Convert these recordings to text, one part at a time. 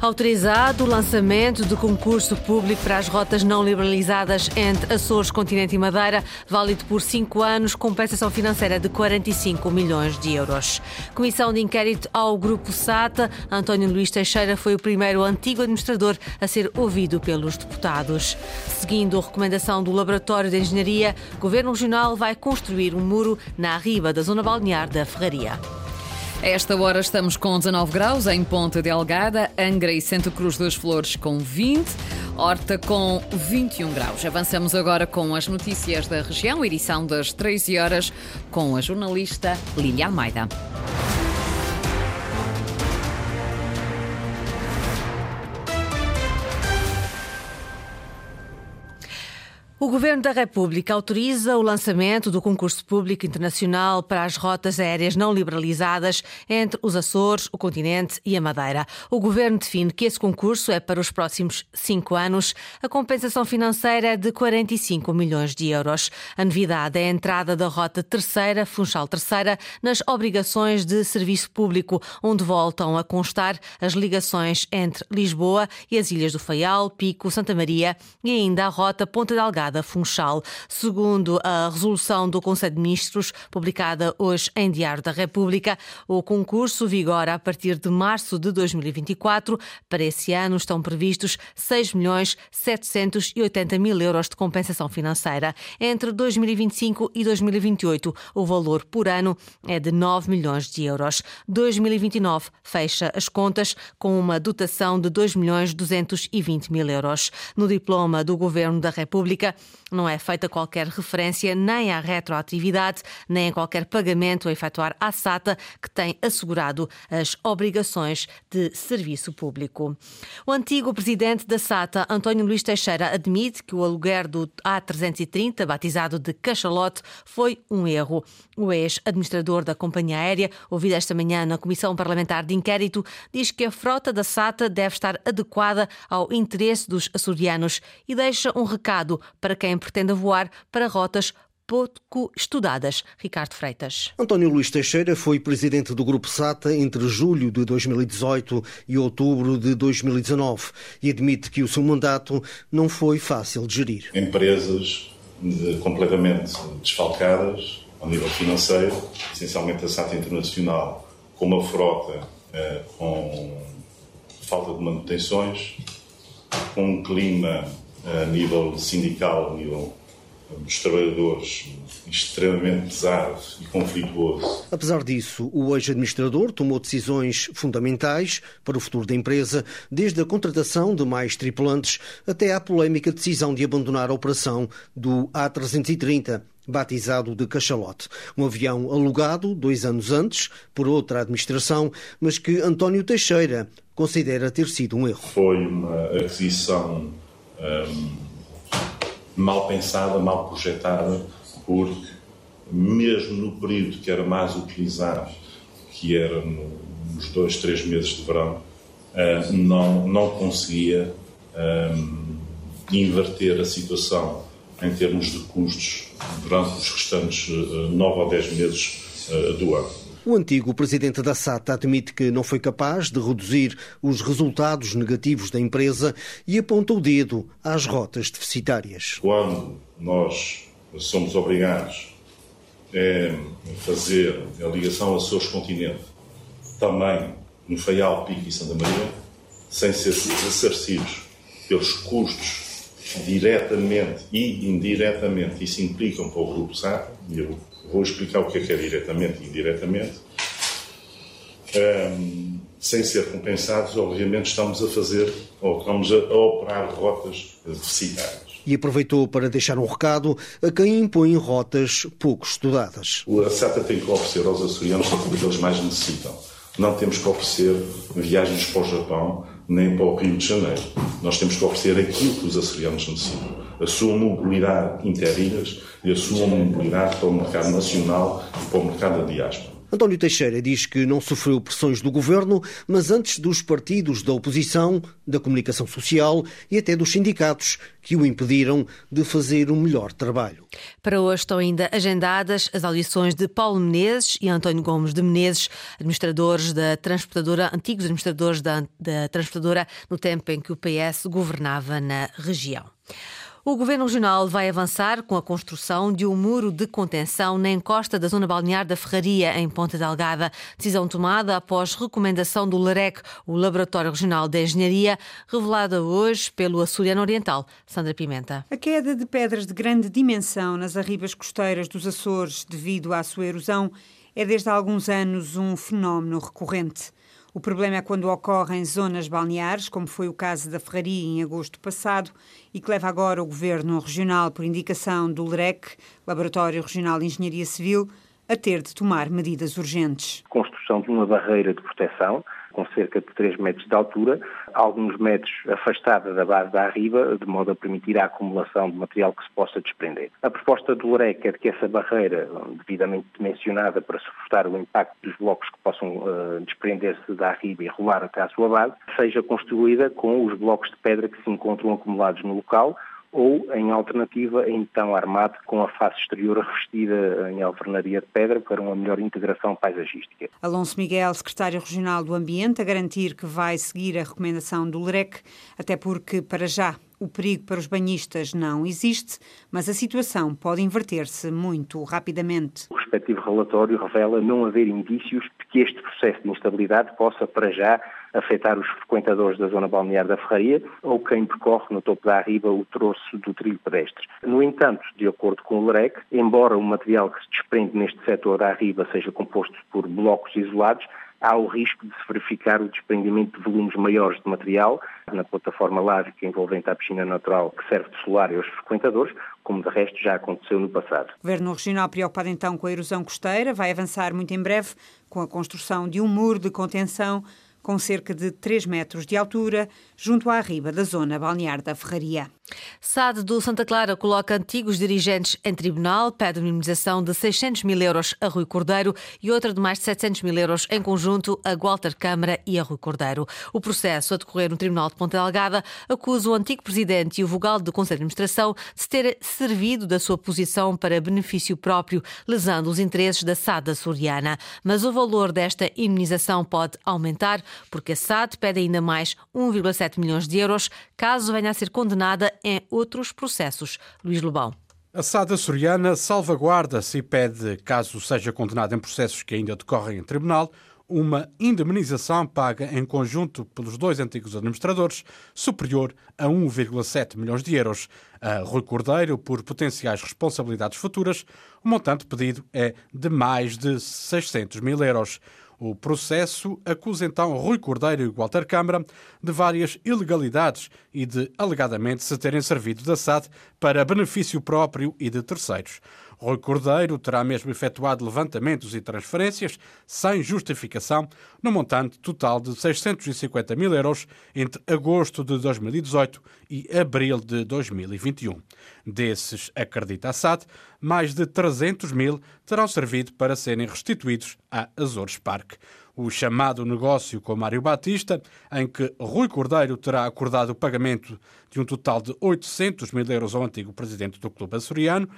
Autorizado o lançamento do concurso público para as rotas não liberalizadas entre Açores, Continente e Madeira, válido por cinco anos, compensação financeira de 45 milhões de euros. Comissão de inquérito ao Grupo SATA. António Luís Teixeira foi o primeiro antigo administrador a ser ouvido pelos deputados. Seguindo a recomendação do Laboratório de Engenharia, o Governo Regional vai construir um muro na riba da zona balnear da Ferraria. A esta hora estamos com 19 graus em Ponta Delgada, Angra e Santa Cruz das Flores com 20, Horta com 21 graus. Avançamos agora com as notícias da região, edição das 13 horas, com a jornalista Lília Almeida. O Governo da República autoriza o lançamento do concurso público internacional para as rotas aéreas não liberalizadas entre os Açores, o continente e a Madeira. O Governo define que esse concurso é para os próximos cinco anos. A compensação financeira é de 45 milhões de euros. A novidade é a entrada da rota terceira, Funchal Terceira, nas obrigações de serviço público, onde voltam a constar as ligações entre Lisboa e as Ilhas do Faial, Pico, Santa Maria e ainda a rota Ponta Delgada Funchal. Segundo a resolução do Conselho de Ministros, publicada hoje em Diário da República, o concurso vigora a partir de março de 2024. Para esse ano estão previstos 6 milhões 780 mil euros de compensação financeira. Entre 2025 e 2028, o valor por ano é de 9 milhões de euros. 2029 fecha as contas com uma dotação de 2 milhões 220 mil euros. No diploma do Governo da República, não é feita qualquer referência nem à retroatividade, nem a qualquer pagamento a efetuar à SATA, que tem assegurado as obrigações de serviço público. O antigo presidente da SATA, António Luís Teixeira, admite que o aluguer do A330, batizado de Cachalote, foi um erro. O ex-administrador da companhia aérea, ouvido esta manhã na Comissão Parlamentar de Inquérito, diz que a frota da SATA deve estar adequada ao interesse dos açorianos e deixa um recado para quem pretenda voar para rotas pouco estudadas. Ricardo Freitas. António Luís Teixeira foi presidente do Grupo SATA entre julho de 2018 e outubro de 2019 e admite que o seu mandato não foi fácil de gerir. Empresas de, completamente desfalcadas ao nível financeiro, essencialmente a SATA Internacional, com uma frota eh, com falta de manutenções, com um clima a nível sindical, a nível dos trabalhadores, extremamente pesado e conflituoso. Apesar disso, o ex-administrador tomou decisões fundamentais para o futuro da empresa, desde a contratação de mais tripulantes até à polémica decisão de abandonar a operação do A330 batizado de Cachalote. Um avião alugado dois anos antes por outra administração, mas que António Teixeira considera ter sido um erro. Foi uma aquisição mal pensada, mal projetada, porque mesmo no período que era mais utilizado, que era nos dois, três meses de verão, não, não conseguia inverter a situação em termos de custos durante os restantes uh, nove ou dez meses uh, do ano. O antigo presidente da SATA admite que não foi capaz de reduzir os resultados negativos da empresa e aponta o dedo às rotas deficitárias. Quando nós somos obrigados a fazer a ligação a seus continentes, também no Faial, Pico e Santa Maria, sem ser ressarcidos pelos custos diretamente e indiretamente, isso implicam para o Grupo SATA, e eu Vou explicar o que é que é diretamente e indiretamente. Um, sem ser compensados, obviamente estamos a fazer, ou estamos a, a operar rotas deficitárias. E aproveitou para deixar um recado a quem impõe rotas pouco estudadas. A SATA tem que oferecer aos açorianos aquilo que eles mais necessitam. Não temos que oferecer viagens para o Japão nem para o Rio de Janeiro. Nós temos que oferecer aquilo que os açorianos necessitam. A sua mobilidade interilhas e a sua mobilidade para o mercado nacional e para o mercado da diáspora. António Teixeira diz que não sofreu pressões do governo, mas antes dos partidos da oposição, da comunicação social e até dos sindicatos, que o impediram de fazer um melhor trabalho. Para hoje estão ainda agendadas as audições de Paulo Menezes e António Gomes de Menezes, administradores da transportadora, antigos administradores da, da transportadora, no tempo em que o PS governava na região. O Governo Regional vai avançar com a construção de um muro de contenção na encosta da zona balnear da Ferraria, em Ponta Delgada. Decisão tomada após recomendação do LAREC, o Laboratório Regional de Engenharia, revelada hoje pelo Açoriano Oriental. Sandra Pimenta. A queda de pedras de grande dimensão nas arribas costeiras dos Açores, devido à sua erosão, é desde há alguns anos um fenómeno recorrente. O problema é quando ocorre em zonas balneares, como foi o caso da Ferraria em agosto passado, e que leva agora o Governo Regional, por indicação do LREC, Laboratório Regional de Engenharia Civil, a ter de tomar medidas urgentes. Construção de uma barreira de proteção com cerca de 3 metros de altura, alguns metros afastada da base da arriba, de modo a permitir a acumulação de material que se possa desprender. A proposta do LREC é de que essa barreira, devidamente dimensionada para suportar o impacto dos blocos que possam uh, desprender-se da arriba e rolar até à sua base, seja construída com os blocos de pedra que se encontram acumulados no local, ou, em alternativa, então armado com a face exterior revestida em alvenaria de pedra para uma melhor integração paisagística. Alonso Miguel, secretário regional do Ambiente, a garantir que vai seguir a recomendação do LREC, até porque, para já, o perigo para os banhistas não existe, mas a situação pode inverter-se muito rapidamente. O respectivo relatório revela não haver indícios de que este processo de instabilidade possa, para já, afetar os frequentadores da zona balnear da Ferraria ou quem percorre no topo da arriba o troço do trilho pedestre. No entanto, de acordo com o LREC, embora o material que se desprende neste setor da arriba seja composto por blocos isolados, há o risco de se verificar o desprendimento de volumes maiores de material na plataforma lávica envolvente a piscina natural que serve de solar aos frequentadores, como de resto já aconteceu no passado. O Governo Regional, preocupado então com a erosão costeira, vai avançar muito em breve com a construção de um muro de contenção com cerca de 3 metros de altura, junto à riba da zona balnear da Ferraria. SAD do Santa Clara coloca antigos dirigentes em tribunal, pede uma indemnização de 600 mil euros a Rui Cordeiro e outra de mais de 700 mil euros em conjunto a Walter Câmara e a Rui Cordeiro. O processo a decorrer no Tribunal de Ponta Delgada acusa o antigo presidente e o vogal do Conselho de Administração de ter servido da sua posição para benefício próprio, lesando os interesses da SAD açoriana. Mas o valor desta indemnização pode aumentar porque a SAD pede ainda mais 1,7 milhões de euros caso venha a ser condenada em outros processos. Luís Lobão. A SAD açoriana salvaguarda-se e pede, caso seja condenada em processos que ainda decorrem em tribunal, uma indemnização paga em conjunto pelos dois antigos administradores, superior a 1,7 milhões de euros. A Rui Cordeiro, por potenciais responsabilidades futuras, o montante pedido é de mais de 600 mil euros. O processo acusa então Rui Cordeiro e Walter Câmara de várias ilegalidades e de alegadamente se terem servido da SAD para benefício próprio e de terceiros. Rui Cordeiro terá mesmo efetuado levantamentos e transferências sem justificação, no montante total de 650 mil euros entre agosto de 2018 e abril de 2021. Desses, acredita a SAD, mais de 300 mil terão servido para serem restituídos à Azores Park o chamado negócio com Mário Batista, em que Rui Cordeiro terá acordado o pagamento de um total de 800 mil euros ao antigo presidente do clube açoriano,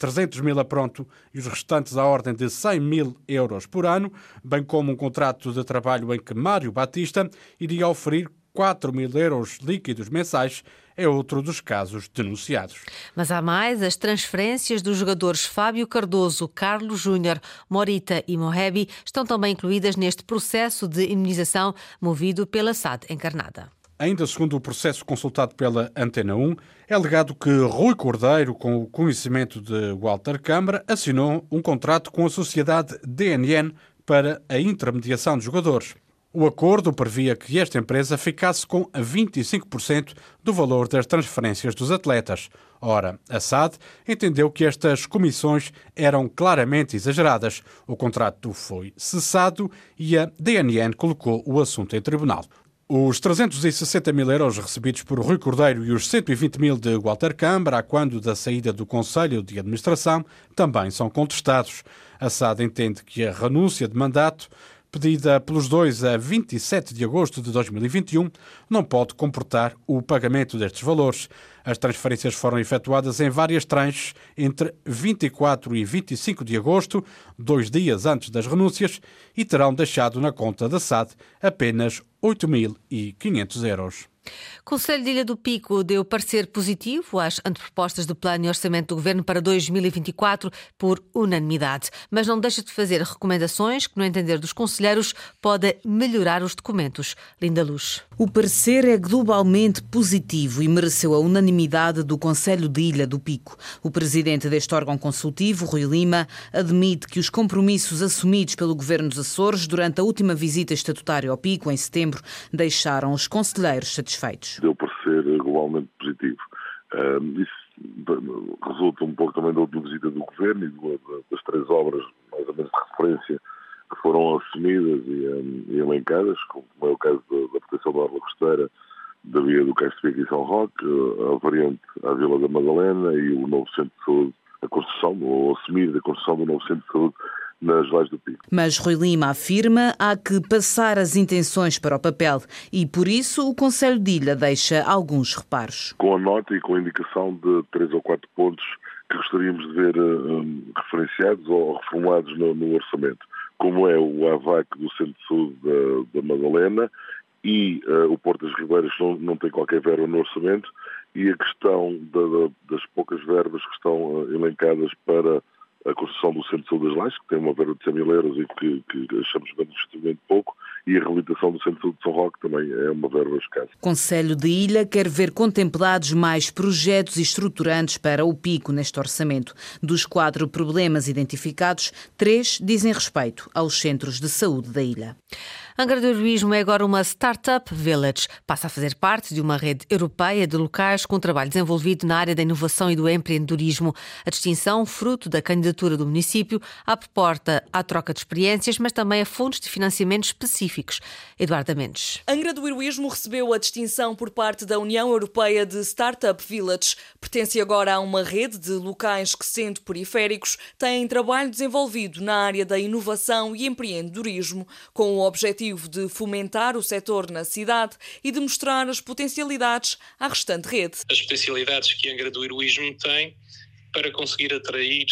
300 mil a pronto e os restantes à ordem de 100 mil euros por ano, bem como um contrato de trabalho em que Mário Batista iria oferir 4 mil euros líquidos mensais é outro dos casos denunciados. Mas há mais, as transferências dos jogadores Fábio Cardoso, Carlos Júnior, Morita e Mohebi estão também incluídas neste processo de imunização movido pela SAD encarnada. Ainda segundo o processo consultado pela Antena 1, é alegado que Rui Cordeiro, com o conhecimento de Walter Câmara, assinou um contrato com a sociedade DNN para a intermediação de jogadores. O acordo previa que esta empresa ficasse com 25% do valor das transferências dos atletas. Ora, a SAD entendeu que estas comissões eram claramente exageradas. O contrato foi cessado e a DNN colocou o assunto em tribunal. Os 360 mil euros recebidos por Rui Cordeiro e os 120 mil de Walter Câmara, quando da saída do Conselho de Administração, também são contestados. A SAD entende que a renúncia de mandato pedida pelos dois a 27 de agosto de 2021, não pode comportar o pagamento destes valores. As transferências foram efetuadas em várias tranches entre 24 e 25 de agosto, dois dias antes das renúncias, e terão deixado na conta da SAD apenas 8.500 euros. Conselho de Ilha do Pico deu parecer positivo às antepropostas do Plano e Orçamento do Governo para 2024 por unanimidade, mas não deixa de fazer recomendações que, no entender dos conselheiros, podem melhorar os documentos. Linda Luz. O parecer é globalmente positivo e mereceu a unanimidade do Conselho de Ilha do Pico. O presidente deste órgão consultivo, Rui Lima, admite que os compromissos assumidos pelo Governo dos Açores durante a última visita estatutária ao Pico, em setembro, deixaram os conselheiros satisfeitos deu parecer globalmente positivo. isso resulta um pouco também da última visita do Governo e das três obras, mais ou menos de referência, que foram assumidas e, elencadas, como é o caso da, da proteção da orla costeira, da via do Castro e São Roque, a variante à Vila da Madalena e o novo centro de saúde, a construção, ou assumir a construção do novo centro de saúde nas Vales do Pico. Mas Rui Lima afirma há que passar as intenções para o papel e, por isso, o Conselho de Ilha deixa alguns reparos. Com a nota e com a indicação de três ou quatro pontos que gostaríamos de ver um, referenciados ou reformulados no, no, orçamento, como é o AVAC do Centro de Saúde da, da Madalena e uh, o Porto das Ribeiras não, não tem qualquer verba no orçamento e a questão da, da, das poucas verbas que estão uh, elencadas para a construção do Centro de Saúde das Lajes, que tem uma verba de 100 mil euros e que, que achamos manifestamente pouco, e a reabilitação do Centro de Saúde de São Roque também é uma verba escassa. Conselho de Ilha quer ver contemplados mais projetos estruturantes para o pico neste orçamento. Dos quatro problemas identificados, três dizem respeito aos centros de saúde da ilha. Angra do Heroísmo é agora uma Startup Village. Passa a fazer parte de uma rede europeia de locais com trabalho desenvolvido na área da inovação e do empreendedorismo. A distinção, fruto da candidatura do município, abre porta à troca de experiências, mas também a fontes de financiamento específicos. Eduardo Mendes. Angra do Heroísmo recebeu a distinção por parte da União Europeia de Startup Village. Pertence agora a uma rede de locais que, sendo periféricos, têm trabalho desenvolvido na área da inovação e empreendedorismo, com o objetivo de fomentar o setor na cidade e de mostrar as potencialidades à restante rede. As potencialidades que a Angra do Heroísmo tem para conseguir atrair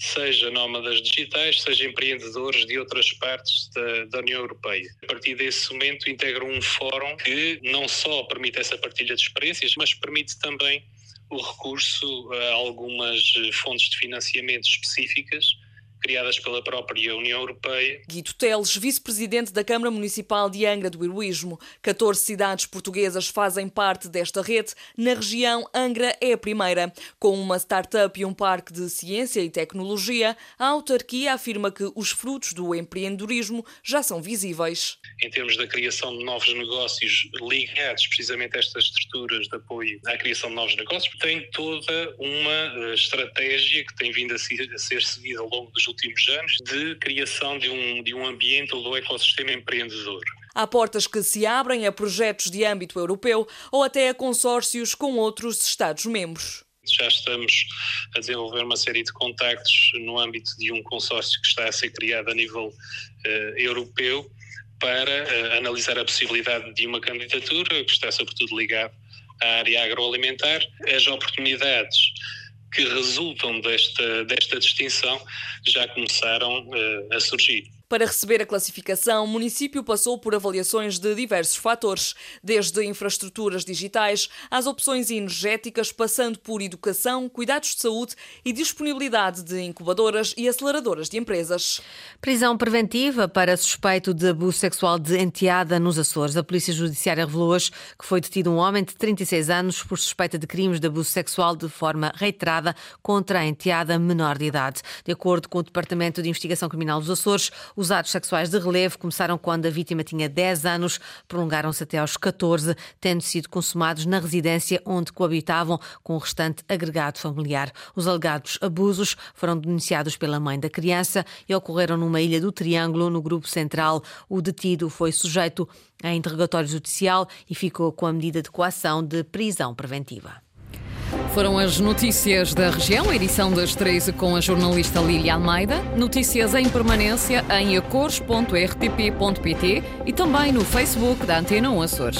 seja nómadas digitais, seja empreendedores de outras partes da, da, União Europeia. A partir desse momento integram um fórum que não só permite essa partilha de experiências, mas permite também o recurso a algumas fontes de financiamento específicas criadas pela própria União Europeia. Guido Teles, vice-presidente da Câmara Municipal de Angra do Heroísmo. 14 cidades portuguesas fazem parte desta rede. Na região, Angra é a primeira. Com uma startup e um parque de ciência e tecnologia, a autarquia afirma que os frutos do empreendedorismo já são visíveis. Em termos da criação de novos negócios ligados precisamente a estas estruturas de apoio à criação de novos negócios, tem toda uma eh, estratégia que tem vindo a ser seguida ao longo dos últimos anos de criação de um, de um ambiente ou do ecossistema empreendedor. Há portas que se abrem a projetos de âmbito europeu ou até a consórcios com outros Estados-membros. Já estamos a desenvolver uma série de contactos no âmbito de um consórcio que está a ser criado a nível uh, europeu para uh, analisar a possibilidade de uma candidatura que está sobretudo ligado à área agroalimentar. As oportunidades que resultam desta, desta distinção já começaram uh, a surgir. Para receber a classificação, o município passou por avaliações de diversos fatores, desde infraestruturas digitais às opções energéticas, passando por educação, cuidados de saúde e disponibilidade de incubadoras e aceleradoras de empresas. Prisão preventiva para suspeito de abuso sexual de enteada nos Açores. A Polícia Judiciária revelou hoje que foi detido um homem de 36 anos por suspeita de crimes de abuso sexual de forma reiterada contra a enteada menor de idade. De acordo com o Departamento de Investigação Criminal dos Açores, Os atos sexuais de relevo começaram quando a vítima tinha 10 anos, prolongaram-se até aos 14, tendo sido consumados na residência onde coabitavam com o restante agregado familiar. Os alegados abusos foram denunciados pela mãe da criança e ocorreram numa ilha do Triângulo, no Grupo Central. O detido foi sujeito a interrogatório judicial e ficou com a medida de coação de prisão preventiva. Foram as notícias da região, edição das 13 com a jornalista Lília Almeida. Notícias em permanência em acores.rtp.pt e também no Facebook da Antena 1 Açores.